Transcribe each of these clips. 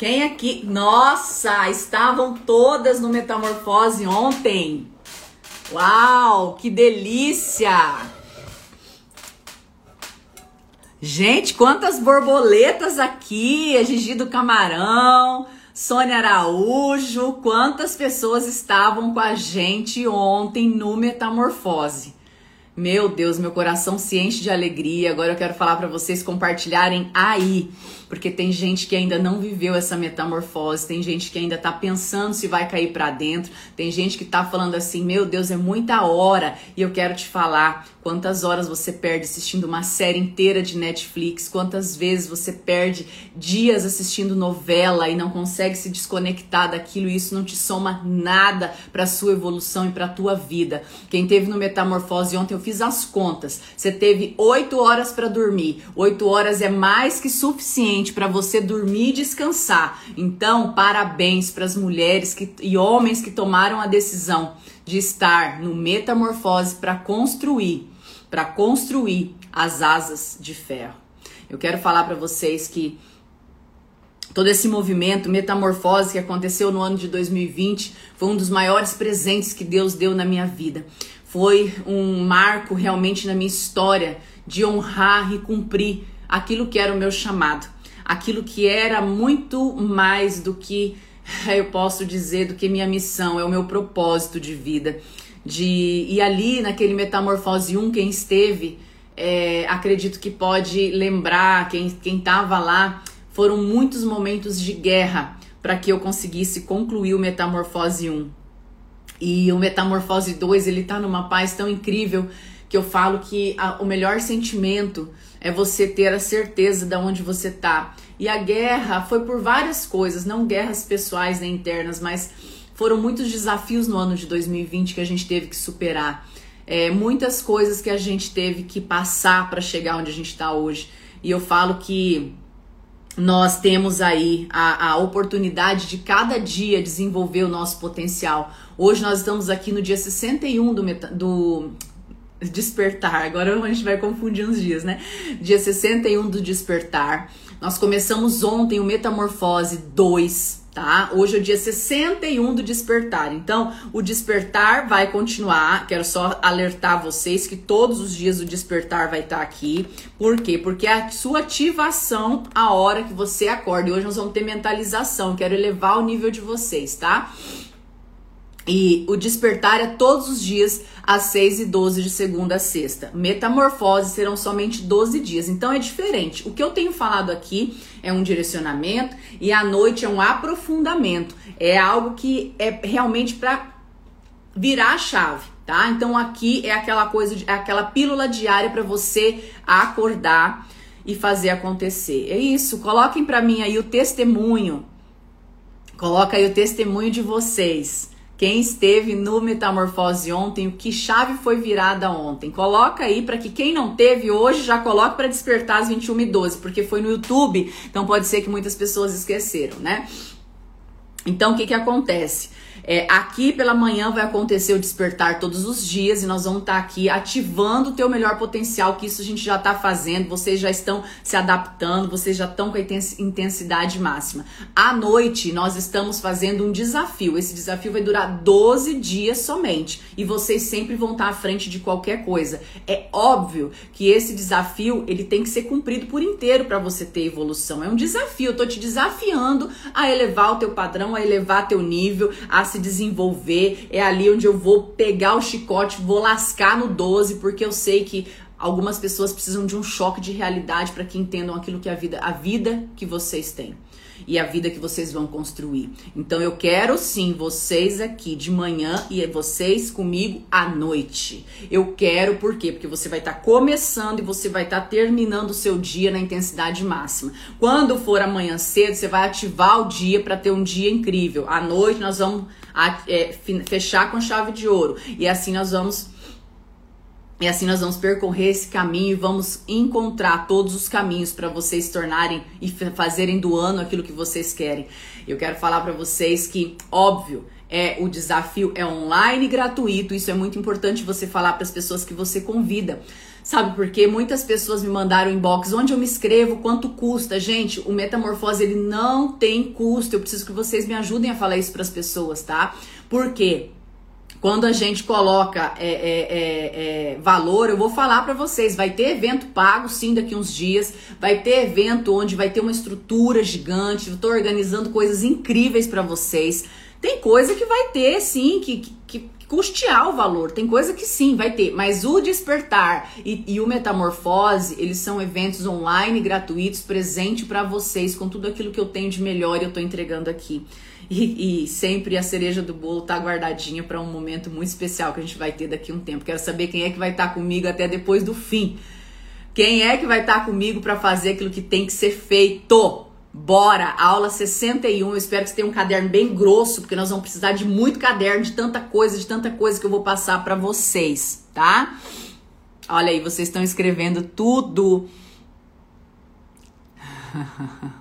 Quem aqui? Nossa, estavam todas no Metamorfose ontem. Uau, que delícia! Gente, quantas borboletas aqui! A Gigi do Camarão, Sônia Araújo, quantas pessoas estavam com a gente ontem no Metamorfose. Meu Deus, meu coração se enche de alegria. Agora eu quero falar para vocês compartilharem aí porque tem gente que ainda não viveu essa metamorfose, tem gente que ainda tá pensando se vai cair para dentro, tem gente que tá falando assim: "Meu Deus, é muita hora". E eu quero te falar quantas horas você perde assistindo uma série inteira de Netflix, quantas vezes você perde dias assistindo novela e não consegue se desconectar daquilo e isso não te soma nada para sua evolução e para tua vida. Quem teve no metamorfose ontem eu fiz as contas. Você teve oito horas para dormir. Oito horas é mais que suficiente suficiente para você dormir e descansar. Então, parabéns para as mulheres que, e homens que tomaram a decisão de estar no metamorfose para construir, para construir as asas de ferro. Eu quero falar para vocês que todo esse movimento metamorfose que aconteceu no ano de 2020 foi um dos maiores presentes que Deus deu na minha vida. Foi um marco realmente na minha história de honrar e cumprir aquilo que era o meu chamado aquilo que era muito mais do que eu posso dizer do que minha missão, é o meu propósito de vida. De e ali naquele metamorfose 1 quem esteve, é, acredito que pode lembrar quem quem estava lá, foram muitos momentos de guerra para que eu conseguisse concluir o metamorfose 1. E o metamorfose 2, ele tá numa paz tão incrível que eu falo que a, o melhor sentimento é você ter a certeza de onde você tá. E a guerra foi por várias coisas, não guerras pessoais nem internas, mas foram muitos desafios no ano de 2020 que a gente teve que superar. É, muitas coisas que a gente teve que passar para chegar onde a gente está hoje. E eu falo que nós temos aí a, a oportunidade de cada dia desenvolver o nosso potencial. Hoje nós estamos aqui no dia 61 do, do despertar. Agora a gente vai confundir uns dias, né? Dia 61 do despertar. Nós começamos ontem o Metamorfose 2, tá? Hoje é o dia 61 do despertar. Então, o despertar vai continuar. Quero só alertar vocês que todos os dias o despertar vai estar aqui. Por quê? Porque é a sua ativação a hora que você acorda. E hoje nós vamos ter mentalização. Quero elevar o nível de vocês, tá? E o despertar é todos os dias às 6 e 12 de segunda a sexta. Metamorfose serão somente 12 dias. Então é diferente. O que eu tenho falado aqui é um direcionamento e à noite é um aprofundamento. É algo que é realmente para virar a chave, tá? Então aqui é aquela coisa, é aquela pílula diária para você acordar e fazer acontecer. É isso. Coloquem para mim aí o testemunho. Coloca aí o testemunho de vocês quem esteve no Metamorfose ontem, o que chave foi virada ontem. Coloca aí para que quem não teve hoje já coloque para despertar às 21 e 12, porque foi no YouTube, então pode ser que muitas pessoas esqueceram, né? Então o que que acontece? É, aqui pela manhã vai acontecer o despertar todos os dias e nós vamos estar tá aqui ativando o teu melhor potencial, que isso a gente já está fazendo, vocês já estão se adaptando, vocês já estão com a intensidade máxima. À noite nós estamos fazendo um desafio, esse desafio vai durar 12 dias somente e vocês sempre vão estar tá à frente de qualquer coisa. É óbvio que esse desafio ele tem que ser cumprido por inteiro para você ter evolução. É um desafio, eu tô te desafiando a elevar o teu padrão, a elevar teu nível, a se desenvolver. É ali onde eu vou pegar o chicote, vou lascar no 12, porque eu sei que algumas pessoas precisam de um choque de realidade para que entendam aquilo que é a vida, a vida que vocês têm e a vida que vocês vão construir. Então eu quero sim vocês aqui de manhã e vocês comigo à noite. Eu quero por quê? Porque você vai estar tá começando e você vai estar tá terminando o seu dia na intensidade máxima. Quando for amanhã cedo, você vai ativar o dia para ter um dia incrível. À noite nós vamos é, fechar com chave de ouro e assim nós vamos e assim nós vamos percorrer esse caminho e vamos encontrar todos os caminhos para vocês tornarem e fazerem do ano aquilo que vocês querem. Eu quero falar para vocês que, óbvio, é o desafio é online gratuito. Isso é muito importante você falar para as pessoas que você convida. Sabe por quê? Muitas pessoas me mandaram inbox onde eu me inscrevo, quanto custa. Gente, o Metamorfose ele não tem custo. Eu preciso que vocês me ajudem a falar isso para as pessoas, tá? Por quê? Quando a gente coloca é, é, é, é valor, eu vou falar para vocês, vai ter evento pago sim daqui uns dias, vai ter evento onde vai ter uma estrutura gigante, eu tô organizando coisas incríveis para vocês. Tem coisa que vai ter sim, que, que, custear o valor. Tem coisa que sim, vai ter, mas o Despertar e, e o Metamorfose, eles são eventos online gratuitos, presente para vocês com tudo aquilo que eu tenho de melhor e eu tô entregando aqui. E, e, sempre a cereja do bolo tá guardadinha para um momento muito especial que a gente vai ter daqui a um tempo. Quero saber quem é que vai estar tá comigo até depois do fim. Quem é que vai estar tá comigo para fazer aquilo que tem que ser feito? Bora, aula 61. Eu espero que você tenha um caderno bem grosso, porque nós vamos precisar de muito caderno, de tanta coisa, de tanta coisa que eu vou passar para vocês, tá? Olha aí, vocês estão escrevendo tudo.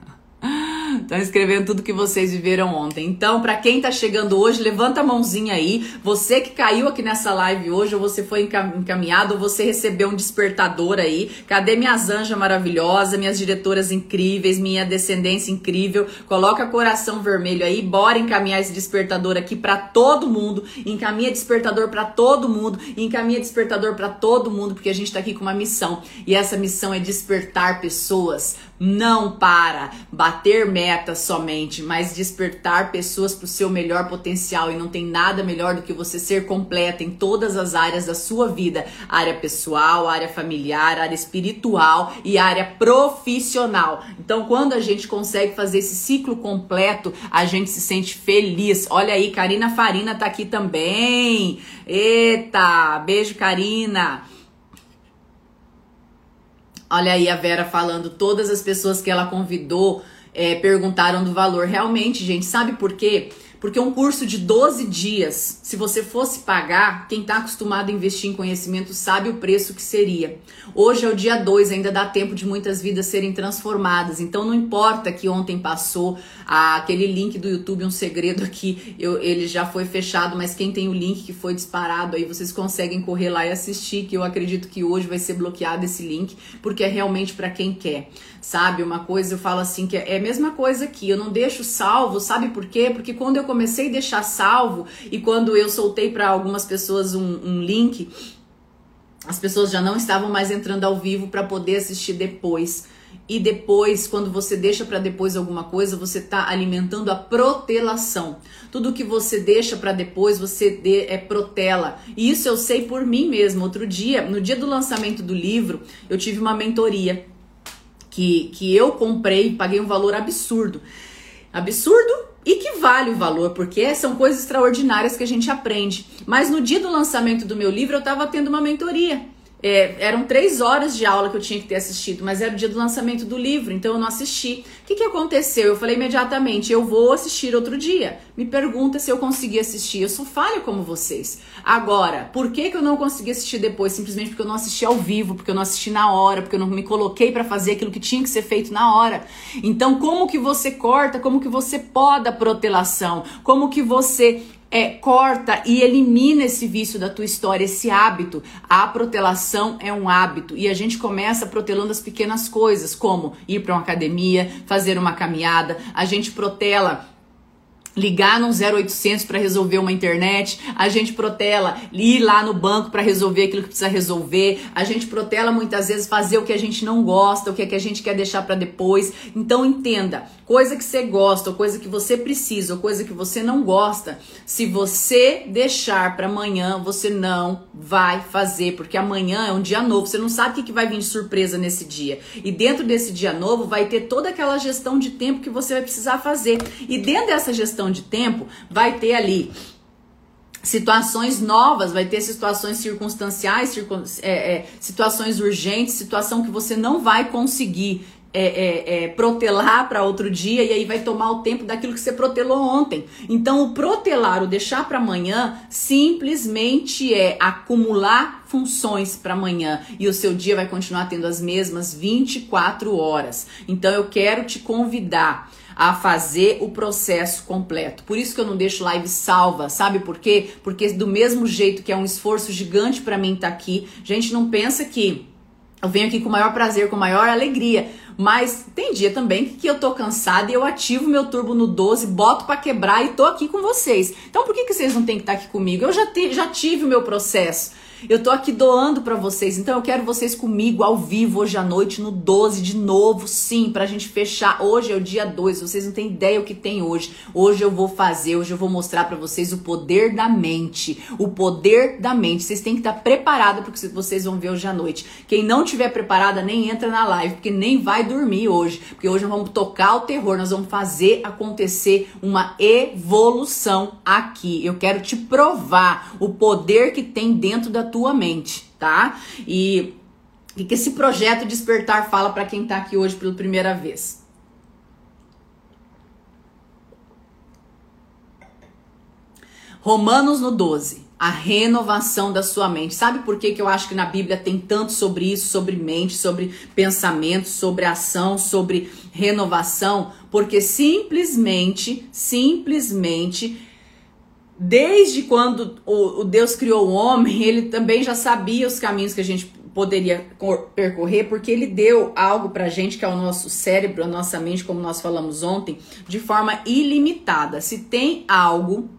Estão escrevendo tudo que vocês viveram ontem. Então, para quem tá chegando hoje, levanta a mãozinha aí. Você que caiu aqui nessa live hoje, ou você foi encaminhado, ou você recebeu um despertador aí. Cadê minhas anjas maravilhosas, minhas diretoras incríveis, minha descendência incrível? Coloca coração vermelho aí. Bora encaminhar esse despertador aqui para todo mundo. Encaminha despertador para todo mundo. Encaminha despertador para todo mundo, porque a gente tá aqui com uma missão. E essa missão é despertar pessoas não para bater somente, mas despertar pessoas para o seu melhor potencial. E não tem nada melhor do que você ser completa em todas as áreas da sua vida: área pessoal, área familiar, área espiritual e área profissional. Então, quando a gente consegue fazer esse ciclo completo, a gente se sente feliz. Olha aí, Karina Farina tá aqui também. Eita, beijo, Karina. Olha aí a Vera falando, todas as pessoas que ela convidou é, perguntaram do valor. Realmente, gente, sabe por quê? Porque um curso de 12 dias, se você fosse pagar, quem está acostumado a investir em conhecimento sabe o preço que seria. Hoje é o dia 2, ainda dá tempo de muitas vidas serem transformadas. Então não importa que ontem passou ah, aquele link do YouTube, um segredo aqui, eu, ele já foi fechado, mas quem tem o link que foi disparado aí, vocês conseguem correr lá e assistir, que eu acredito que hoje vai ser bloqueado esse link, porque é realmente para quem quer. Sabe, uma coisa eu falo assim que é a mesma coisa aqui, eu não deixo salvo, sabe por quê? Porque quando eu comecei a deixar salvo e quando eu soltei para algumas pessoas um, um link, as pessoas já não estavam mais entrando ao vivo para poder assistir depois. E depois, quando você deixa para depois alguma coisa, você está alimentando a protelação. Tudo que você deixa para depois, você de, é protela. E isso eu sei por mim mesmo. Outro dia, no dia do lançamento do livro, eu tive uma mentoria que, que eu comprei, paguei um valor absurdo. Absurdo e que vale o valor, porque são coisas extraordinárias que a gente aprende. Mas no dia do lançamento do meu livro, eu estava tendo uma mentoria. É, eram três horas de aula que eu tinha que ter assistido, mas era o dia do lançamento do livro, então eu não assisti. O que, que aconteceu? Eu falei imediatamente: eu vou assistir outro dia. Me pergunta se eu consegui assistir. Eu sou falha como vocês. Agora, por que, que eu não consegui assistir depois? Simplesmente porque eu não assisti ao vivo, porque eu não assisti na hora, porque eu não me coloquei para fazer aquilo que tinha que ser feito na hora. Então, como que você corta? Como que você poda a protelação? Como que você é, corta e elimina esse vício da tua história, esse hábito. A protelação é um hábito e a gente começa protelando as pequenas coisas, como ir para uma academia, fazer uma caminhada. A gente protela ligar no 0800 para resolver uma internet, a gente protela ir lá no banco para resolver aquilo que precisa resolver, a gente protela muitas vezes fazer o que a gente não gosta, o que, é que a gente quer deixar para depois. Então entenda, coisa que você gosta, ou coisa que você precisa, ou coisa que você não gosta, se você deixar para amanhã, você não vai fazer, porque amanhã é um dia novo, você não sabe o que vai vir de surpresa nesse dia. E dentro desse dia novo vai ter toda aquela gestão de tempo que você vai precisar fazer. E dentro dessa gestão de tempo, vai ter ali situações novas, vai ter situações circunstanciais, circun, é, é, situações urgentes, situação que você não vai conseguir é, é, é, protelar para outro dia e aí vai tomar o tempo daquilo que você protelou ontem. Então, o protelar, o deixar para amanhã, simplesmente é acumular funções para amanhã e o seu dia vai continuar tendo as mesmas 24 horas. Então, eu quero te convidar a fazer o processo completo. Por isso que eu não deixo live salva, sabe por quê? Porque do mesmo jeito que é um esforço gigante para mim estar tá aqui, gente não pensa que eu venho aqui com o maior prazer, com a maior alegria. Mas tem dia também que eu tô cansada e eu ativo meu turbo no 12, boto para quebrar e tô aqui com vocês. Então por que, que vocês não têm que estar tá aqui comigo? Eu já, te, já tive o meu processo. Eu tô aqui doando para vocês, então eu quero vocês comigo ao vivo hoje à noite no 12 de novo, sim, pra gente fechar. Hoje é o dia 2, vocês não têm ideia o que tem hoje. Hoje eu vou fazer, hoje eu vou mostrar para vocês o poder da mente. O poder da mente. Vocês têm que estar preparados porque vocês vão ver hoje à noite. Quem não tiver preparada nem entra na live, porque nem vai dormir hoje, porque hoje nós vamos tocar o terror, nós vamos fazer acontecer uma evolução aqui. Eu quero te provar o poder que tem dentro da tua mente, tá? E o que esse projeto Despertar fala para quem tá aqui hoje pela primeira vez? Romanos no 12, a renovação da sua mente. Sabe por que, que eu acho que na Bíblia tem tanto sobre isso, sobre mente, sobre pensamento, sobre ação, sobre renovação? Porque simplesmente, simplesmente desde quando o, o, Deus criou o homem, ele também já sabia os caminhos que a gente poderia percorrer, porque ele deu algo pra gente, que é o nosso cérebro, a nossa mente, como nós falamos ontem, de forma ilimitada. Se tem algo,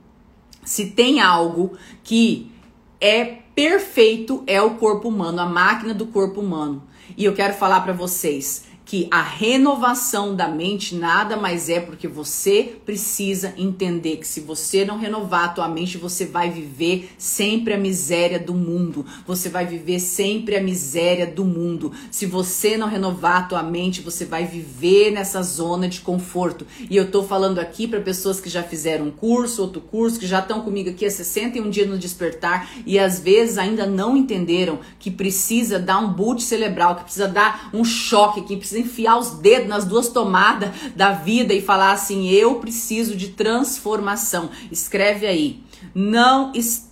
se tem algo que é perfeito, é o corpo humano, a máquina do corpo humano. E eu quero falar para vocês, que a renovação da mente nada mais é porque você precisa entender que se você não renovar a tua mente, você vai viver sempre a miséria do mundo. Você vai viver sempre a miséria do mundo. Se você não renovar a tua mente, você vai viver nessa zona de conforto. E eu tô falando aqui para pessoas que já fizeram um curso, outro curso, que já estão comigo aqui há 61 dias no despertar e às vezes ainda não entenderam que precisa dar um boot cerebral, que precisa dar um choque, que precisa enfiar os dedos nas duas tomadas da vida e falar assim: eu preciso de transformação. Escreve aí. Não. Est...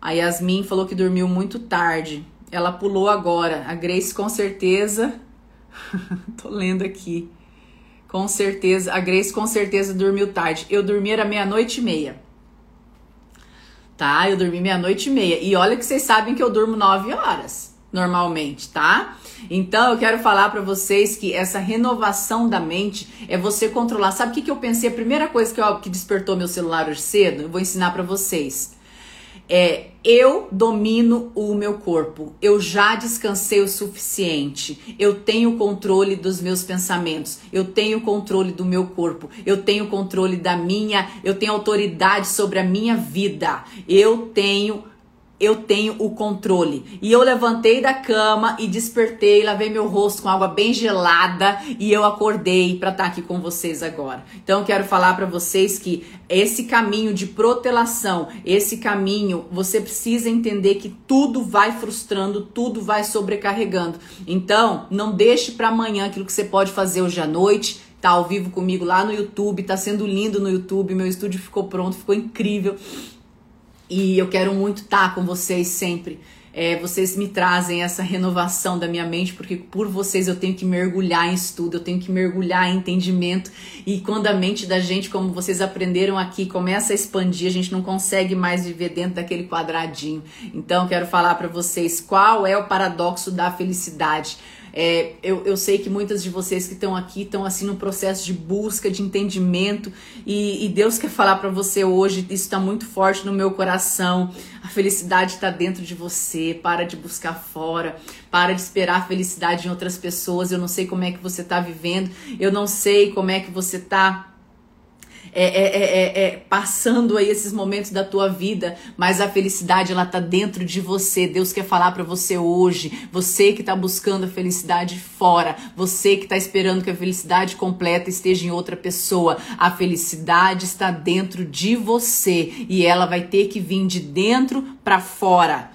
A Yasmin falou que dormiu muito tarde. Ela pulou agora. A Grace com certeza. Tô lendo aqui. Com certeza. A Grace com certeza dormiu tarde. Eu dormi era meia-noite e meia. Tá? Eu dormi meia-noite e meia. E olha que vocês sabem que eu durmo nove horas normalmente, tá? Então eu quero falar para vocês que essa renovação da mente é você controlar. Sabe o que, que eu pensei? A primeira coisa que, eu, que despertou meu celular hoje cedo, eu vou ensinar para vocês. É, eu domino o meu corpo, eu já descansei o suficiente, eu tenho controle dos meus pensamentos, eu tenho controle do meu corpo, eu tenho controle da minha, eu tenho autoridade sobre a minha vida, eu tenho eu tenho o controle. E eu levantei da cama e despertei, lavei meu rosto com água bem gelada e eu acordei para estar tá aqui com vocês agora. Então quero falar para vocês que esse caminho de protelação, esse caminho, você precisa entender que tudo vai frustrando, tudo vai sobrecarregando. Então, não deixe para amanhã aquilo que você pode fazer hoje à noite tá ao vivo comigo lá no YouTube, tá sendo lindo no YouTube, meu estúdio ficou pronto, ficou incrível. E eu quero muito estar com vocês sempre. É, vocês me trazem essa renovação da minha mente, porque por vocês eu tenho que mergulhar em estudo, eu tenho que mergulhar em entendimento. E quando a mente da gente, como vocês aprenderam aqui, começa a expandir, a gente não consegue mais viver dentro daquele quadradinho. Então, quero falar para vocês qual é o paradoxo da felicidade. É, eu, eu sei que muitas de vocês que estão aqui estão assim no processo de busca, de entendimento, e, e Deus quer falar para você hoje, isso está muito forte no meu coração. A felicidade está dentro de você. Para de buscar fora, para de esperar a felicidade em outras pessoas. Eu não sei como é que você está vivendo, eu não sei como é que você está é é, é, é, é, passando aí esses momentos da tua vida, mas a felicidade ela tá dentro de você. Deus quer falar para você hoje, você que tá buscando a felicidade fora, você que tá esperando que a felicidade completa esteja em outra pessoa. A felicidade está dentro de você e ela vai ter que vir de dentro para fora.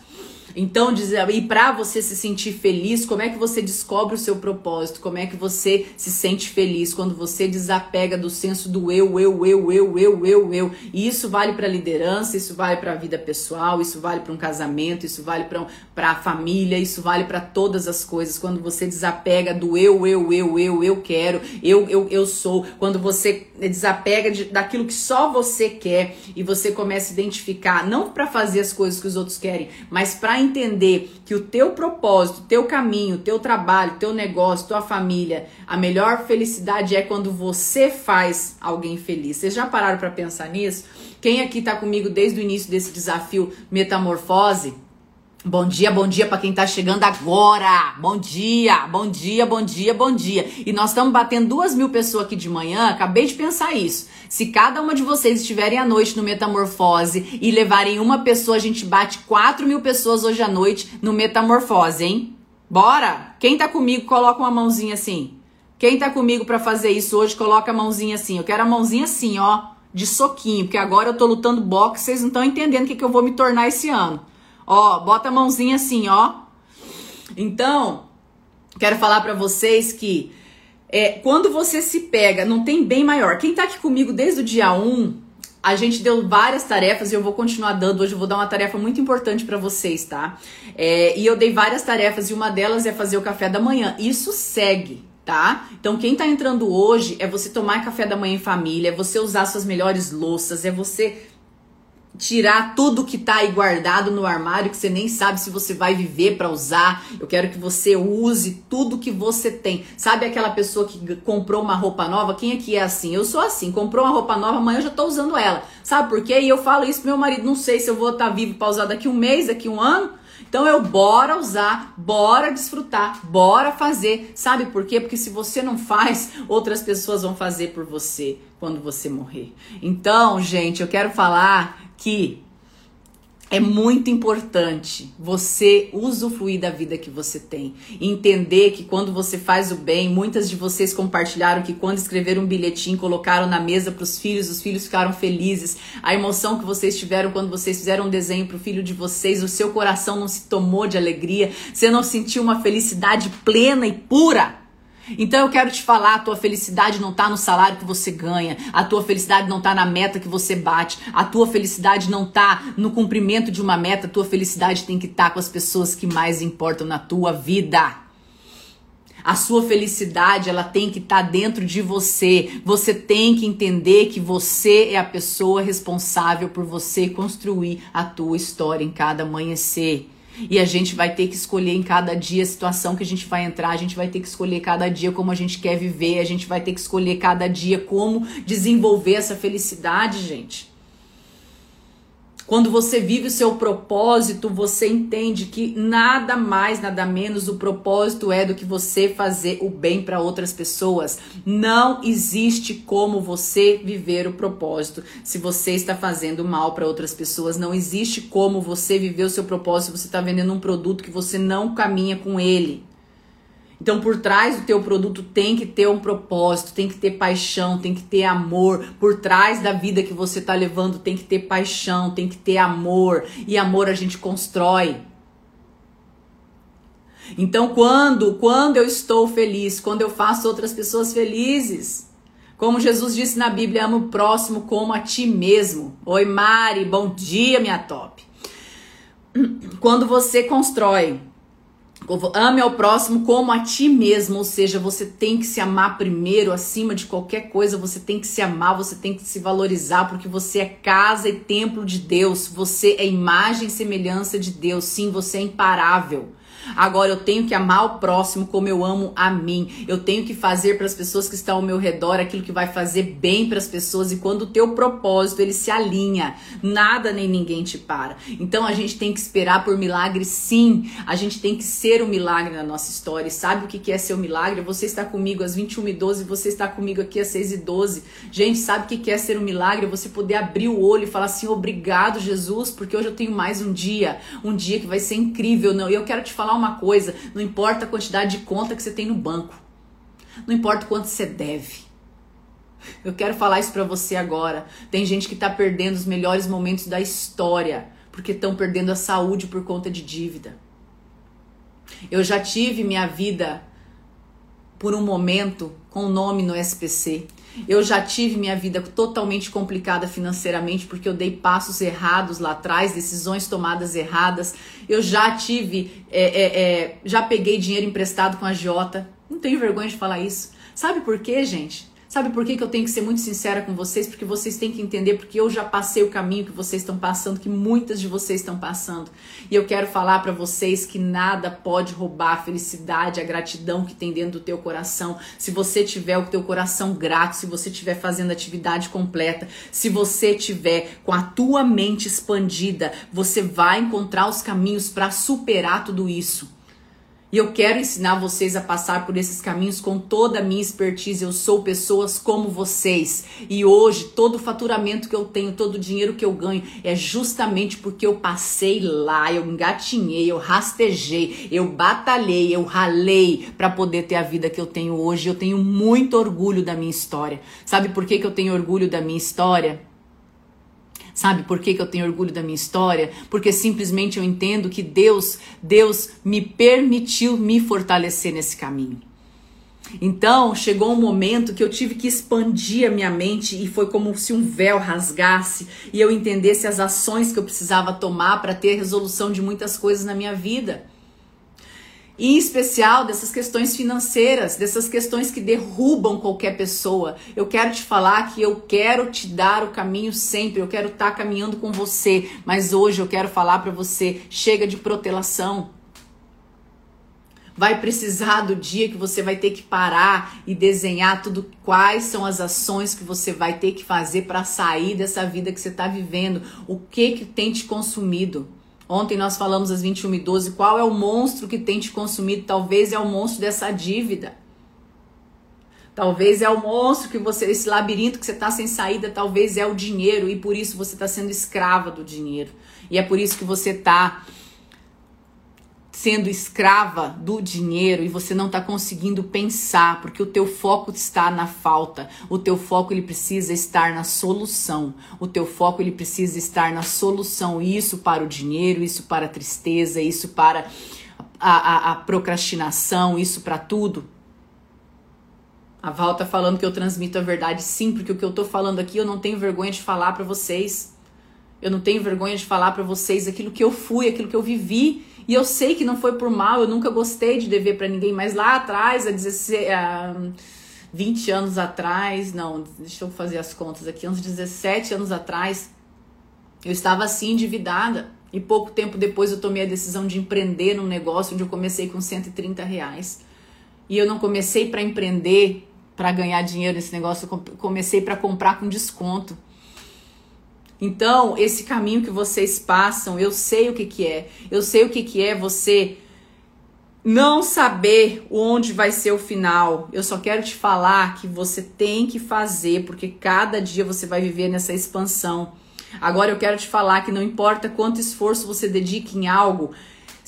Então, e para você se sentir feliz, como é que você descobre o seu propósito? Como é que você se sente feliz quando você desapega do senso do eu, eu, eu, eu, eu, eu, eu? E isso vale para liderança, isso vale para a vida pessoal, isso vale para um casamento, isso vale para a família, isso vale para todas as coisas. Quando você desapega do eu, eu, eu, eu, eu quero, eu, eu, eu sou. Quando você desapega de, daquilo que só você quer e você começa a identificar, não para fazer as coisas que os outros querem, mas para entender que o teu propósito, teu caminho, teu trabalho, teu negócio, tua família, a melhor felicidade é quando você faz alguém feliz. Vocês já pararam para pensar nisso? Quem aqui tá comigo desde o início desse desafio metamorfose? Bom dia, bom dia para quem tá chegando agora. Bom dia, bom dia, bom dia, bom dia. E nós estamos batendo duas mil pessoas aqui de manhã. Acabei de pensar isso. Se cada uma de vocês estiverem à noite no Metamorfose e levarem uma pessoa, a gente bate quatro mil pessoas hoje à noite no Metamorfose, hein? Bora? Quem tá comigo, coloca uma mãozinha assim. Quem tá comigo para fazer isso hoje, coloca a mãozinha assim. Eu quero a mãozinha assim, ó, de soquinho, porque agora eu tô lutando boxe, vocês não estão entendendo o que, que eu vou me tornar esse ano. Ó, bota a mãozinha assim, ó. Então, quero falar para vocês que é, quando você se pega, não tem bem maior. Quem tá aqui comigo desde o dia 1, a gente deu várias tarefas e eu vou continuar dando. Hoje eu vou dar uma tarefa muito importante para vocês, tá? É, e eu dei várias tarefas e uma delas é fazer o café da manhã. Isso segue, tá? Então quem tá entrando hoje é você tomar café da manhã em família, é você usar suas melhores louças, é você tirar tudo que tá aí guardado no armário que você nem sabe se você vai viver para usar. Eu quero que você use tudo que você tem. Sabe aquela pessoa que comprou uma roupa nova? Quem aqui é assim? Eu sou assim. Comprou uma roupa nova, amanhã eu já tô usando ela. Sabe por quê? E eu falo isso pro meu marido, não sei se eu vou estar tá vivo para usar daqui um mês, daqui um ano. Então eu bora usar, bora desfrutar, bora fazer. Sabe por quê? Porque se você não faz, outras pessoas vão fazer por você quando você morrer. Então, gente, eu quero falar que é muito importante você usufruir da vida que você tem. Entender que quando você faz o bem, muitas de vocês compartilharam que quando escreveram um bilhetinho, colocaram na mesa para os filhos, os filhos ficaram felizes. A emoção que vocês tiveram quando vocês fizeram um desenho para o filho de vocês, o seu coração não se tomou de alegria, você não sentiu uma felicidade plena e pura. Então eu quero te falar, a tua felicidade não está no salário que você ganha, a tua felicidade não está na meta que você bate, a tua felicidade não está no cumprimento de uma meta, a tua felicidade tem que estar tá com as pessoas que mais importam na tua vida. A sua felicidade, ela tem que estar tá dentro de você. Você tem que entender que você é a pessoa responsável por você construir a tua história em cada amanhecer. E a gente vai ter que escolher em cada dia a situação que a gente vai entrar, a gente vai ter que escolher cada dia como a gente quer viver, a gente vai ter que escolher cada dia como desenvolver essa felicidade, gente. Quando você vive o seu propósito, você entende que nada mais, nada menos o propósito é do que você fazer o bem para outras pessoas. Não existe como você viver o propósito se você está fazendo mal para outras pessoas. Não existe como você viver o seu propósito se você está vendendo um produto que você não caminha com ele. Então, por trás do teu produto tem que ter um propósito, tem que ter paixão, tem que ter amor. Por trás da vida que você está levando tem que ter paixão, tem que ter amor. E amor a gente constrói. Então, quando, quando eu estou feliz, quando eu faço outras pessoas felizes, como Jesus disse na Bíblia, ama o próximo como a ti mesmo. Oi, Mari, bom dia, minha top. Quando você constrói Ame ao próximo como a ti mesmo, ou seja, você tem que se amar primeiro, acima de qualquer coisa, você tem que se amar, você tem que se valorizar, porque você é casa e templo de Deus, você é imagem e semelhança de Deus, sim, você é imparável. Agora eu tenho que amar o próximo como eu amo a mim. Eu tenho que fazer para as pessoas que estão ao meu redor aquilo que vai fazer bem para as pessoas e quando o teu propósito ele se alinha, nada nem ninguém te para. Então a gente tem que esperar por milagre sim. A gente tem que ser um milagre na nossa história. E sabe o que é ser um milagre? Você está comigo às 21h12, você está comigo aqui às 6h12. Gente, sabe o que é ser um milagre? Você poder abrir o olho e falar assim: "Obrigado, Jesus, porque hoje eu tenho mais um dia, um dia que vai ser incrível". Não, eu quero te falar uma coisa: não importa a quantidade de conta que você tem no banco, não importa quanto você deve. Eu quero falar isso para você agora. Tem gente que tá perdendo os melhores momentos da história porque estão perdendo a saúde por conta de dívida. Eu já tive minha vida por um momento com o nome no SPC. Eu já tive minha vida totalmente complicada financeiramente porque eu dei passos errados lá atrás, decisões tomadas erradas. Eu já tive, é, é, é, já peguei dinheiro emprestado com a Jota. Não tenho vergonha de falar isso. Sabe por quê, gente? Sabe por que, que eu tenho que ser muito sincera com vocês? Porque vocês têm que entender, porque eu já passei o caminho que vocês estão passando, que muitas de vocês estão passando. E eu quero falar para vocês que nada pode roubar a felicidade, a gratidão que tem dentro do teu coração. Se você tiver o teu coração grato, se você estiver fazendo atividade completa, se você tiver com a tua mente expandida, você vai encontrar os caminhos para superar tudo isso. E eu quero ensinar vocês a passar por esses caminhos com toda a minha expertise. Eu sou pessoas como vocês. E hoje, todo o faturamento que eu tenho, todo o dinheiro que eu ganho, é justamente porque eu passei lá, eu engatinhei, eu rastejei, eu batalhei, eu ralei para poder ter a vida que eu tenho hoje. Eu tenho muito orgulho da minha história. Sabe por que, que eu tenho orgulho da minha história? Sabe por que, que eu tenho orgulho da minha história? Porque simplesmente eu entendo que Deus, Deus me permitiu me fortalecer nesse caminho. Então, chegou um momento que eu tive que expandir a minha mente e foi como se um véu rasgasse e eu entendesse as ações que eu precisava tomar para ter resolução de muitas coisas na minha vida em especial dessas questões financeiras, dessas questões que derrubam qualquer pessoa. Eu quero te falar que eu quero te dar o caminho sempre, eu quero estar tá caminhando com você, mas hoje eu quero falar para você, chega de protelação. Vai precisar do dia que você vai ter que parar e desenhar tudo quais são as ações que você vai ter que fazer para sair dessa vida que você está vivendo, o que que tem te consumido. Ontem nós falamos às 21 e 12 qual é o monstro que tem te consumido. Talvez é o monstro dessa dívida. Talvez é o monstro que você, esse labirinto que você está sem saída, talvez é o dinheiro e por isso você está sendo escrava do dinheiro. E é por isso que você está sendo escrava do dinheiro e você não está conseguindo pensar, porque o teu foco está na falta. O teu foco ele precisa estar na solução. O teu foco ele precisa estar na solução. Isso para o dinheiro, isso para a tristeza, isso para a, a, a procrastinação, isso para tudo. A Val tá falando que eu transmito a verdade sim, porque o que eu tô falando aqui eu não tenho vergonha de falar para vocês. Eu não tenho vergonha de falar para vocês aquilo que eu fui, aquilo que eu vivi e eu sei que não foi por mal, eu nunca gostei de dever para ninguém, mas lá atrás, há 16, a 20 anos atrás, não, deixa eu fazer as contas aqui, uns 17 anos atrás, eu estava assim endividada. E pouco tempo depois eu tomei a decisão de empreender num negócio onde eu comecei com 130 reais. E eu não comecei para empreender, para ganhar dinheiro nesse negócio, eu comecei para comprar com desconto. Então, esse caminho que vocês passam, eu sei o que, que é. Eu sei o que, que é você não saber onde vai ser o final. Eu só quero te falar que você tem que fazer, porque cada dia você vai viver nessa expansão. Agora eu quero te falar que não importa quanto esforço você dedique em algo,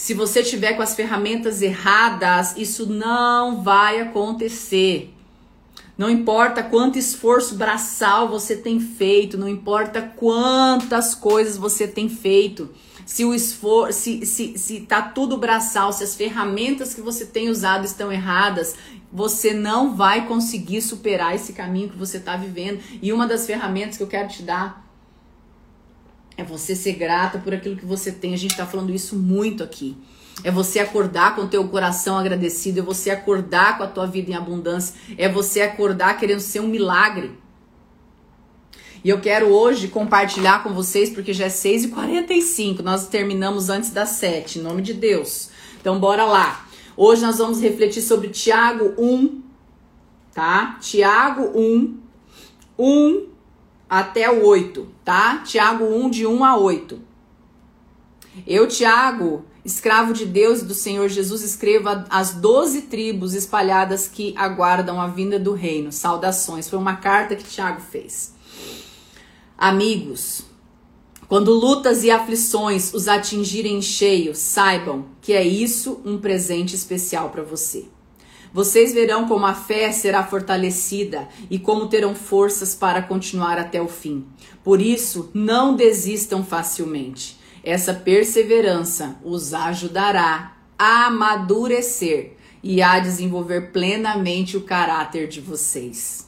se você tiver com as ferramentas erradas, isso não vai acontecer. Não importa quanto esforço braçal você tem feito, não importa quantas coisas você tem feito. Se o esforço, se, se, se tá tudo braçal, se as ferramentas que você tem usado estão erradas, você não vai conseguir superar esse caminho que você está vivendo. E uma das ferramentas que eu quero te dar é você ser grata por aquilo que você tem. A gente está falando isso muito aqui. É você acordar com o teu coração agradecido, é você acordar com a tua vida em abundância, é você acordar querendo ser um milagre. E eu quero hoje compartilhar com vocês, porque já é 6h45, nós terminamos antes das 7, em nome de Deus. Então bora lá. Hoje nós vamos refletir sobre Tiago 1, tá? Tiago 1, 1 até o 8, tá? Tiago 1, de 1 a 8. Eu, Tiago, escravo de Deus e do Senhor Jesus, escreva as doze tribos espalhadas que aguardam a vinda do reino. Saudações. Foi uma carta que Tiago fez. Amigos, quando lutas e aflições os atingirem em cheio, saibam que é isso um presente especial para você. Vocês verão como a fé será fortalecida e como terão forças para continuar até o fim. Por isso, não desistam facilmente. Essa perseverança os ajudará a amadurecer e a desenvolver plenamente o caráter de vocês.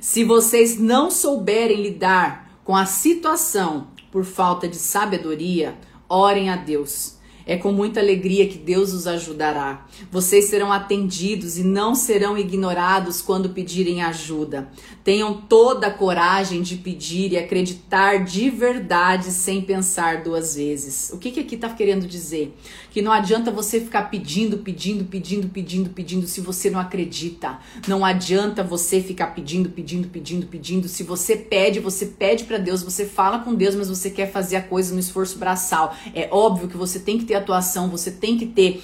Se vocês não souberem lidar com a situação por falta de sabedoria, orem a Deus é com muita alegria que Deus os ajudará. Vocês serão atendidos e não serão ignorados quando pedirem ajuda. Tenham toda a coragem de pedir e acreditar de verdade sem pensar duas vezes. O que, que aqui está querendo dizer? Que não adianta você ficar pedindo, pedindo, pedindo, pedindo, pedindo se você não acredita. Não adianta você ficar pedindo, pedindo, pedindo, pedindo. Se você pede, você pede para Deus, você fala com Deus, mas você quer fazer a coisa no esforço braçal. É óbvio que você tem que ter atuação, você tem que ter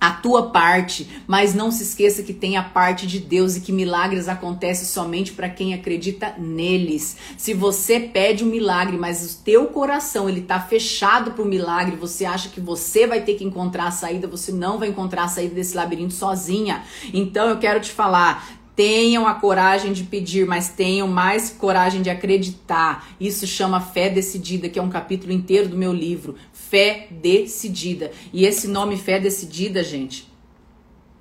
a tua parte, mas não se esqueça que tem a parte de Deus e que milagres acontecem somente para quem acredita neles. Se você pede um milagre, mas o teu coração ele tá fechado para o milagre, você acha que você vai ter que encontrar a saída, você não vai encontrar a saída desse labirinto sozinha. Então eu quero te falar, Tenham a coragem de pedir, mas tenham mais coragem de acreditar. Isso chama fé decidida, que é um capítulo inteiro do meu livro. Fé decidida. E esse nome fé decidida, gente,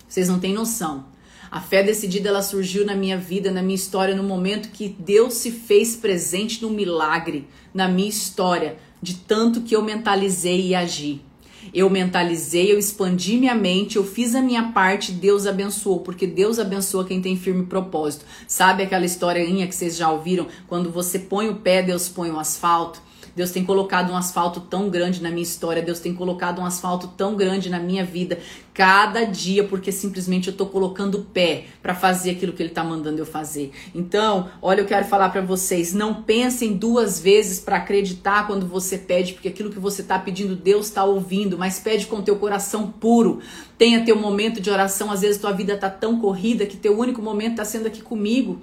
vocês não têm noção. A fé decidida ela surgiu na minha vida, na minha história, no momento que Deus se fez presente no milagre na minha história, de tanto que eu mentalizei e agi. Eu mentalizei, eu expandi minha mente, eu fiz a minha parte, Deus abençoou, porque Deus abençoa quem tem firme propósito. Sabe aquela historinha que vocês já ouviram? Quando você põe o pé, Deus põe o asfalto. Deus tem colocado um asfalto tão grande na minha história, Deus tem colocado um asfalto tão grande na minha vida, cada dia, porque simplesmente eu tô colocando o pé para fazer aquilo que ele tá mandando eu fazer. Então, olha, eu quero falar para vocês, não pensem duas vezes para acreditar quando você pede, porque aquilo que você tá pedindo, Deus está ouvindo, mas pede com teu coração puro. Tenha teu momento de oração, às vezes tua vida tá tão corrida que teu único momento tá sendo aqui comigo.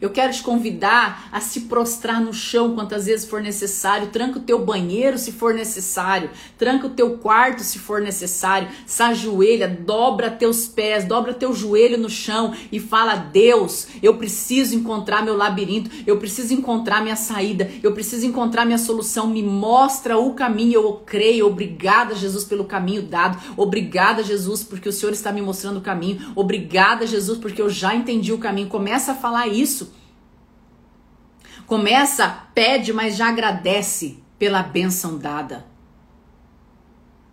Eu quero te convidar a se prostrar no chão quantas vezes for necessário. Tranca o teu banheiro se for necessário. Tranca o teu quarto se for necessário. Se ajoelha, dobra teus pés, dobra teu joelho no chão e fala: Deus, eu preciso encontrar meu labirinto. Eu preciso encontrar minha saída. Eu preciso encontrar minha solução. Me mostra o caminho. Eu creio. Obrigada, Jesus, pelo caminho dado. Obrigada, Jesus, porque o Senhor está me mostrando o caminho. Obrigada, Jesus, porque eu já entendi o caminho. Começa a falar isso. Começa, pede, mas já agradece pela benção dada.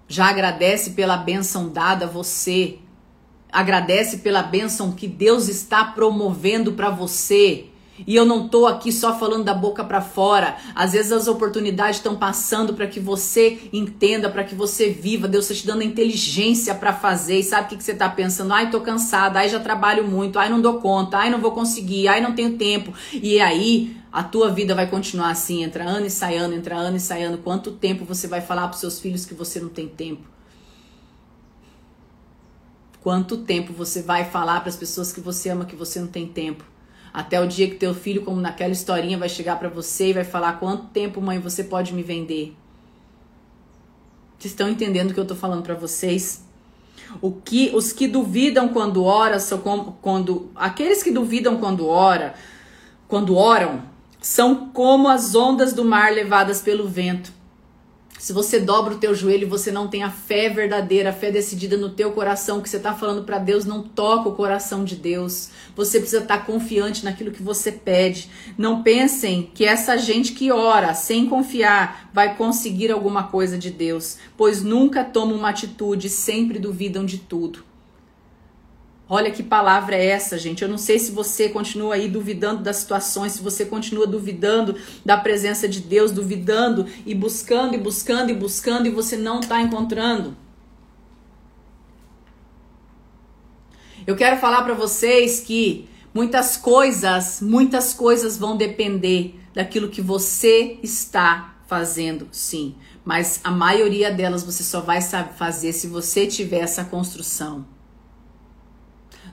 Já agradece pela benção dada a você. Agradece pela benção que Deus está promovendo para você. E eu não tô aqui só falando da boca para fora. Às vezes as oportunidades estão passando para que você entenda, para que você viva. Deus está te dando a inteligência para fazer. E sabe o que, que você está pensando? Ai, tô cansada. Ai, já trabalho muito. Ai, não dou conta. Ai, não vou conseguir. Ai, não tenho tempo. E aí a tua vida vai continuar assim, entra ano e sai ano, entra ano e sai ano. Quanto tempo você vai falar para seus filhos que você não tem tempo? Quanto tempo você vai falar para as pessoas que você ama que você não tem tempo? Até o dia que teu filho, como naquela historinha, vai chegar para você e vai falar: "Quanto tempo, mãe, você pode me vender?" Vocês estão entendendo o que eu tô falando para vocês? O que os que duvidam quando ora são como, quando aqueles que duvidam quando ora, quando oram, são como as ondas do mar levadas pelo vento. Se você dobra o teu joelho você não tem a fé verdadeira, a fé decidida no teu coração, que você está falando para Deus, não toca o coração de Deus. Você precisa estar tá confiante naquilo que você pede. Não pensem que essa gente que ora sem confiar vai conseguir alguma coisa de Deus, pois nunca tomam uma atitude, sempre duvidam de tudo. Olha que palavra é essa, gente. Eu não sei se você continua aí duvidando das situações, se você continua duvidando da presença de Deus, duvidando e buscando e buscando e buscando e você não está encontrando. Eu quero falar para vocês que muitas coisas, muitas coisas vão depender daquilo que você está fazendo, sim. Mas a maioria delas você só vai fazer se você tiver essa construção.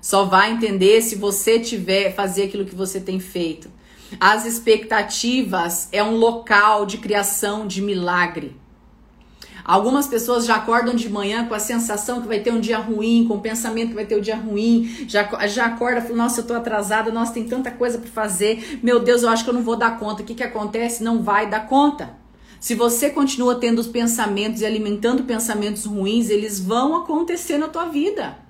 Só vai entender se você tiver fazer aquilo que você tem feito. As expectativas é um local de criação de milagre. Algumas pessoas já acordam de manhã com a sensação que vai ter um dia ruim, com o pensamento que vai ter um dia ruim, já, já acorda, fala, nossa, eu tô atrasada, nossa, tem tanta coisa para fazer, meu Deus, eu acho que eu não vou dar conta. O que que acontece? Não vai dar conta. Se você continua tendo os pensamentos e alimentando pensamentos ruins, eles vão acontecer na tua vida.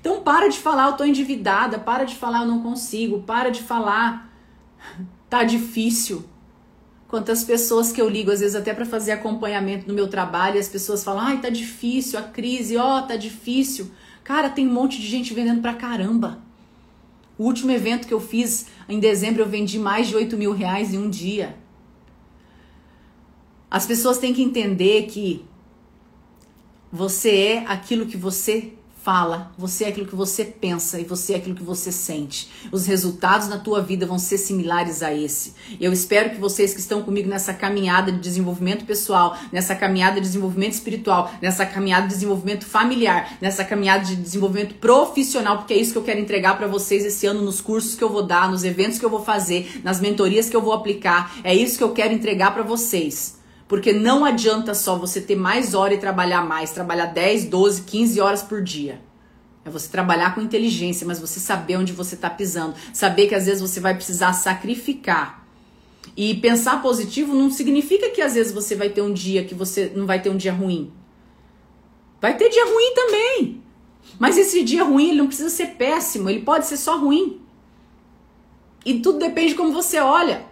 Então para de falar eu tô endividada, para de falar eu não consigo, para de falar tá difícil. Quantas pessoas que eu ligo, às vezes até para fazer acompanhamento no meu trabalho, e as pessoas falam: "Ai, tá difícil, a crise, ó, oh, tá difícil". Cara, tem um monte de gente vendendo pra caramba. O último evento que eu fiz em dezembro, eu vendi mais de 8 mil reais em um dia. As pessoas têm que entender que você é aquilo que você fala, você é aquilo que você pensa e você é aquilo que você sente. Os resultados na tua vida vão ser similares a esse. Eu espero que vocês que estão comigo nessa caminhada de desenvolvimento pessoal, nessa caminhada de desenvolvimento espiritual, nessa caminhada de desenvolvimento familiar, nessa caminhada de desenvolvimento profissional, porque é isso que eu quero entregar para vocês esse ano nos cursos que eu vou dar, nos eventos que eu vou fazer, nas mentorias que eu vou aplicar. É isso que eu quero entregar para vocês. Porque não adianta só você ter mais hora e trabalhar mais, trabalhar 10, 12, 15 horas por dia. É você trabalhar com inteligência, mas você saber onde você está pisando. Saber que às vezes você vai precisar sacrificar. E pensar positivo não significa que às vezes você vai ter um dia que você não vai ter um dia ruim. Vai ter dia ruim também. Mas esse dia ruim ele não precisa ser péssimo, ele pode ser só ruim. E tudo depende de como você olha.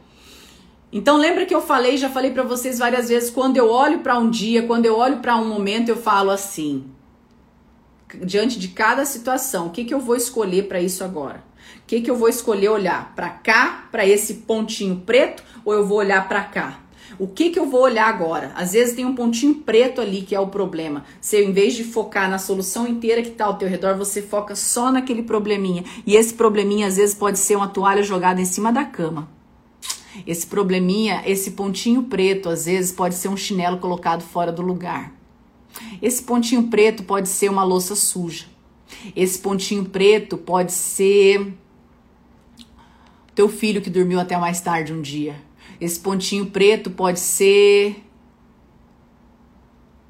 Então lembra que eu falei, já falei para vocês várias vezes, quando eu olho para um dia, quando eu olho para um momento, eu falo assim: diante de cada situação, o que que eu vou escolher para isso agora? O que que eu vou escolher olhar para cá, para esse pontinho preto, ou eu vou olhar para cá? O que que eu vou olhar agora? Às vezes tem um pontinho preto ali que é o problema. Se em vez de focar na solução inteira que está ao teu redor, você foca só naquele probleminha. E esse probleminha às vezes pode ser uma toalha jogada em cima da cama. Esse probleminha, esse pontinho preto, às vezes pode ser um chinelo colocado fora do lugar. Esse pontinho preto pode ser uma louça suja. Esse pontinho preto pode ser teu filho que dormiu até mais tarde um dia. Esse pontinho preto pode ser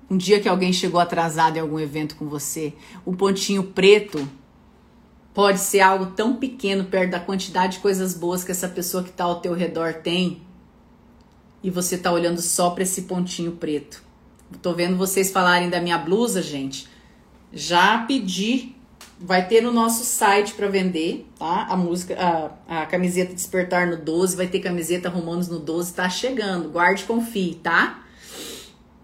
um dia que alguém chegou atrasado em algum evento com você. O pontinho preto pode ser algo tão pequeno perto da quantidade de coisas boas que essa pessoa que está ao teu redor tem e você está olhando só para esse pontinho preto. Tô vendo vocês falarem da minha blusa, gente. Já pedi, vai ter no nosso site para vender, tá? A música, a, a camiseta Despertar no 12, vai ter camiseta Romanos no 12, tá chegando. Guarde, confie, tá?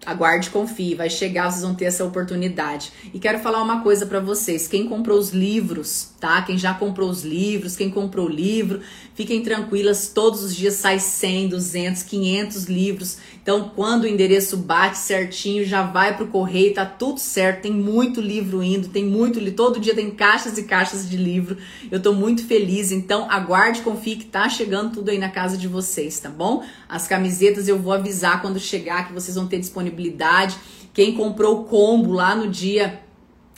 Aguarde, confie, vai chegar, vocês vão ter essa oportunidade. E quero falar uma coisa para vocês: quem comprou os livros, tá? Quem já comprou os livros, quem comprou o livro, fiquem tranquilas, todos os dias sai 100, 200, 500 livros. Então, quando o endereço bate certinho, já vai pro correio, tá tudo certo. Tem muito livro indo, tem muito, todo dia tem caixas e caixas de livro. Eu tô muito feliz, então aguarde, confie que tá chegando tudo aí na casa de vocês, tá bom? As camisetas eu vou avisar quando chegar que vocês vão ter disponibilidade. Quem comprou o combo lá no dia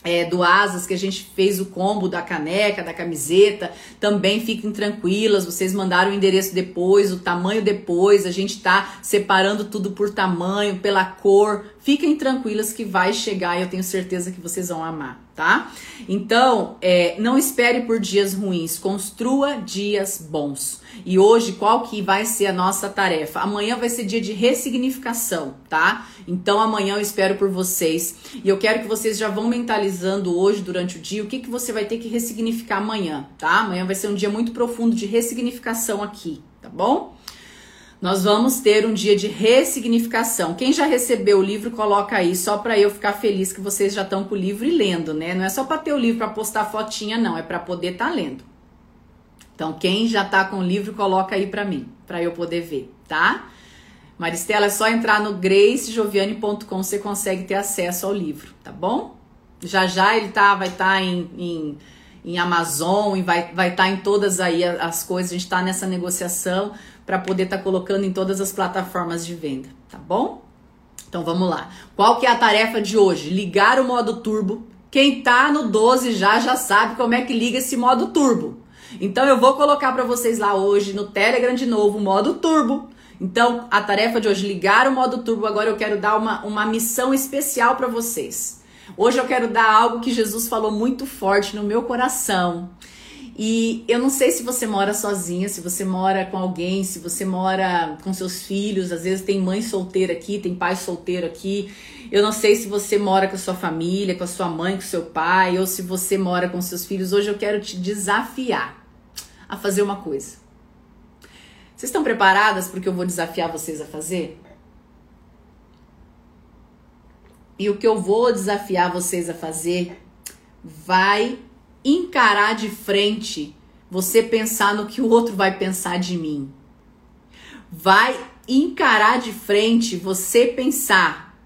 é, do Asas, que a gente fez o combo da caneca, da camiseta, também fiquem tranquilas, vocês mandaram o endereço depois, o tamanho depois, a gente tá separando tudo por tamanho, pela cor, fiquem tranquilas que vai chegar e eu tenho certeza que vocês vão amar, tá? Então, é, não espere por dias ruins, construa dias bons. E hoje, qual que vai ser a nossa tarefa? Amanhã vai ser dia de ressignificação, tá? Então, amanhã eu espero por vocês. E eu quero que vocês já vão mentalizando hoje, durante o dia, o que, que você vai ter que ressignificar amanhã, tá? Amanhã vai ser um dia muito profundo de ressignificação aqui, tá bom? Nós vamos ter um dia de ressignificação. Quem já recebeu o livro, coloca aí, só para eu ficar feliz que vocês já estão com o livro e lendo, né? Não é só para ter o livro para postar fotinha, não, é para poder estar tá lendo. Então, quem já tá com o livro, coloca aí para mim, para eu poder ver, tá? Maristela, é só entrar no gracejoviane.com, você consegue ter acesso ao livro, tá bom? Já já ele tá, vai estar tá em, em, em, Amazon, e vai estar vai tá em todas aí as coisas, a gente tá nessa negociação para poder estar tá colocando em todas as plataformas de venda, tá bom? Então vamos lá. Qual que é a tarefa de hoje? Ligar o modo turbo. Quem tá no 12 já já sabe como é que liga esse modo turbo. Então eu vou colocar para vocês lá hoje no Telegram de novo o modo turbo. Então a tarefa de hoje ligar o modo turbo. Agora eu quero dar uma, uma missão especial para vocês. Hoje eu quero dar algo que Jesus falou muito forte no meu coração. E eu não sei se você mora sozinha, se você mora com alguém, se você mora com seus filhos, às vezes tem mãe solteira aqui, tem pai solteiro aqui. Eu não sei se você mora com a sua família, com a sua mãe, com o seu pai, ou se você mora com seus filhos. Hoje eu quero te desafiar a fazer uma coisa. Vocês estão preparadas porque eu vou desafiar vocês a fazer? E o que eu vou desafiar vocês a fazer vai encarar de frente você pensar no que o outro vai pensar de mim. Vai encarar de frente você pensar.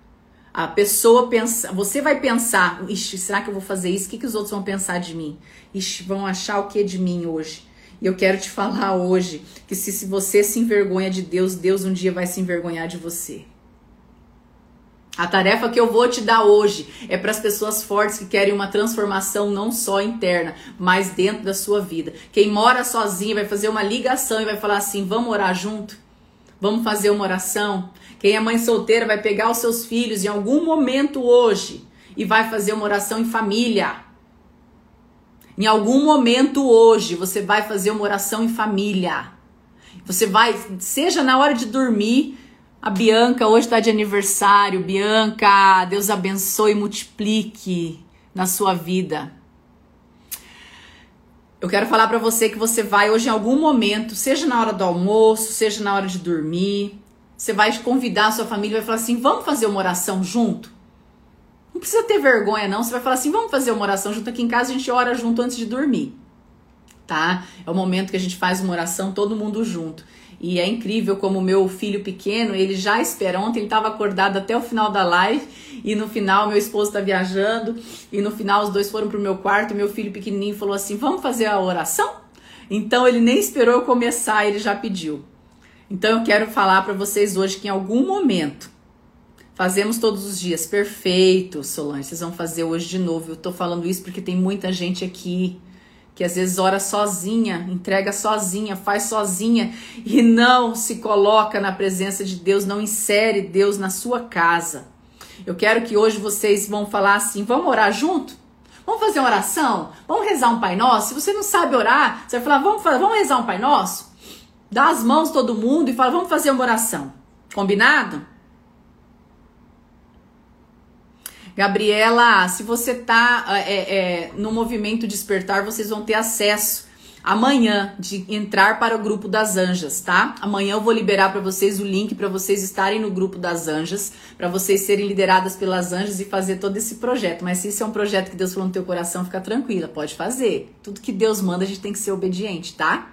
A pessoa pensa, você vai pensar, Ixi, será que eu vou fazer isso? O que, que os outros vão pensar de mim? Ixi, vão achar o que de mim hoje? E eu quero te falar hoje que se, se você se envergonha de Deus, Deus um dia vai se envergonhar de você. A tarefa que eu vou te dar hoje é para as pessoas fortes que querem uma transformação não só interna, mas dentro da sua vida. Quem mora sozinho vai fazer uma ligação e vai falar assim: vamos orar junto? Vamos fazer uma oração? Quem é mãe solteira vai pegar os seus filhos em algum momento hoje e vai fazer uma oração em família. Em algum momento hoje você vai fazer uma oração em família. Você vai, seja na hora de dormir, a Bianca hoje está de aniversário. Bianca, Deus abençoe e multiplique na sua vida. Eu quero falar para você que você vai hoje em algum momento, seja na hora do almoço, seja na hora de dormir, você vai convidar a sua família e vai falar assim: "Vamos fazer uma oração junto?" Não precisa ter vergonha não, você vai falar assim: "Vamos fazer uma oração junto aqui em casa, a gente ora junto antes de dormir." Tá? É o momento que a gente faz uma oração todo mundo junto. E é incrível como o meu filho pequeno, ele já espera. Ontem ele estava acordado até o final da live e no final meu esposo está viajando e no final os dois foram pro meu quarto. Meu filho pequenininho falou assim: "Vamos fazer a oração?" Então ele nem esperou eu começar, ele já pediu. Então eu quero falar para vocês hoje que em algum momento fazemos todos os dias. Perfeito, Solange. Vocês vão fazer hoje de novo. Eu tô falando isso porque tem muita gente aqui que às vezes ora sozinha, entrega sozinha, faz sozinha e não se coloca na presença de Deus, não insere Deus na sua casa. Eu quero que hoje vocês vão falar assim: vamos orar junto? Vamos fazer uma oração? Vamos rezar um Pai Nosso? Se você não sabe orar, você vai falar: vamos, vamos rezar um Pai Nosso? Dá as mãos todo mundo e fala: vamos fazer uma oração. Combinado? Gabriela, se você tá é, é, no movimento despertar, vocês vão ter acesso amanhã de entrar para o grupo das anjas, tá? Amanhã eu vou liberar para vocês o link para vocês estarem no grupo das anjas, para vocês serem lideradas pelas anjas e fazer todo esse projeto. Mas se isso é um projeto que Deus falou no teu coração, fica tranquila, pode fazer. Tudo que Deus manda, a gente tem que ser obediente, tá?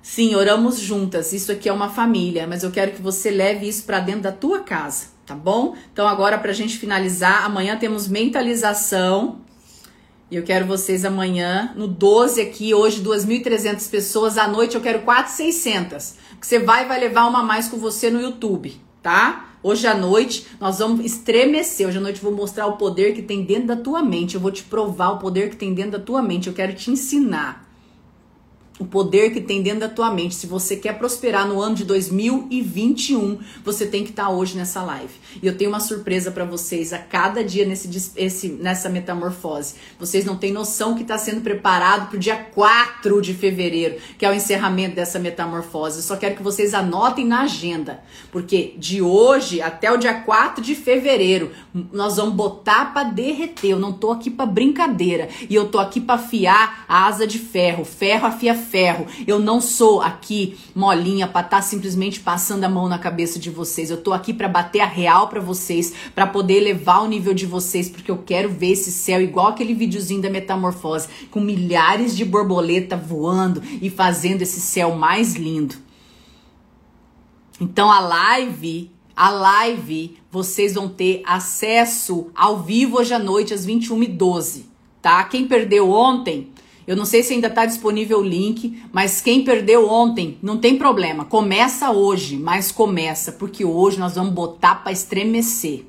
Sim, oramos juntas. Isso aqui é uma família, mas eu quero que você leve isso para dentro da tua casa tá bom? Então agora pra gente finalizar, amanhã temos mentalização. E eu quero vocês amanhã no 12 aqui, hoje 2.300 pessoas, à noite eu quero 4.600. Que você vai vai levar uma mais com você no YouTube, tá? Hoje à noite nós vamos estremecer. Hoje à noite eu vou mostrar o poder que tem dentro da tua mente. Eu vou te provar o poder que tem dentro da tua mente. Eu quero te ensinar o poder que tem dentro da tua mente. Se você quer prosperar no ano de 2021, você tem que estar tá hoje nessa live. E eu tenho uma surpresa para vocês a cada dia nesse, esse, nessa metamorfose. Vocês não têm noção que está sendo preparado para o dia 4 de fevereiro, que é o encerramento dessa metamorfose. Eu só quero que vocês anotem na agenda, porque de hoje até o dia 4 de fevereiro, nós vamos botar para derreter. Eu não tô aqui para brincadeira. E eu tô aqui para afiar a asa de ferro. Ferro afia ferro. Eu não sou aqui molinha para estar tá simplesmente passando a mão na cabeça de vocês. Eu tô aqui para bater a real para vocês, para poder elevar o nível de vocês, porque eu quero ver esse céu igual aquele videozinho da metamorfose, com milhares de borboleta voando e fazendo esse céu mais lindo. Então a live a live, vocês vão ter acesso ao vivo hoje à noite, às 21h12, tá? Quem perdeu ontem, eu não sei se ainda está disponível o link, mas quem perdeu ontem, não tem problema. Começa hoje, mas começa, porque hoje nós vamos botar para estremecer.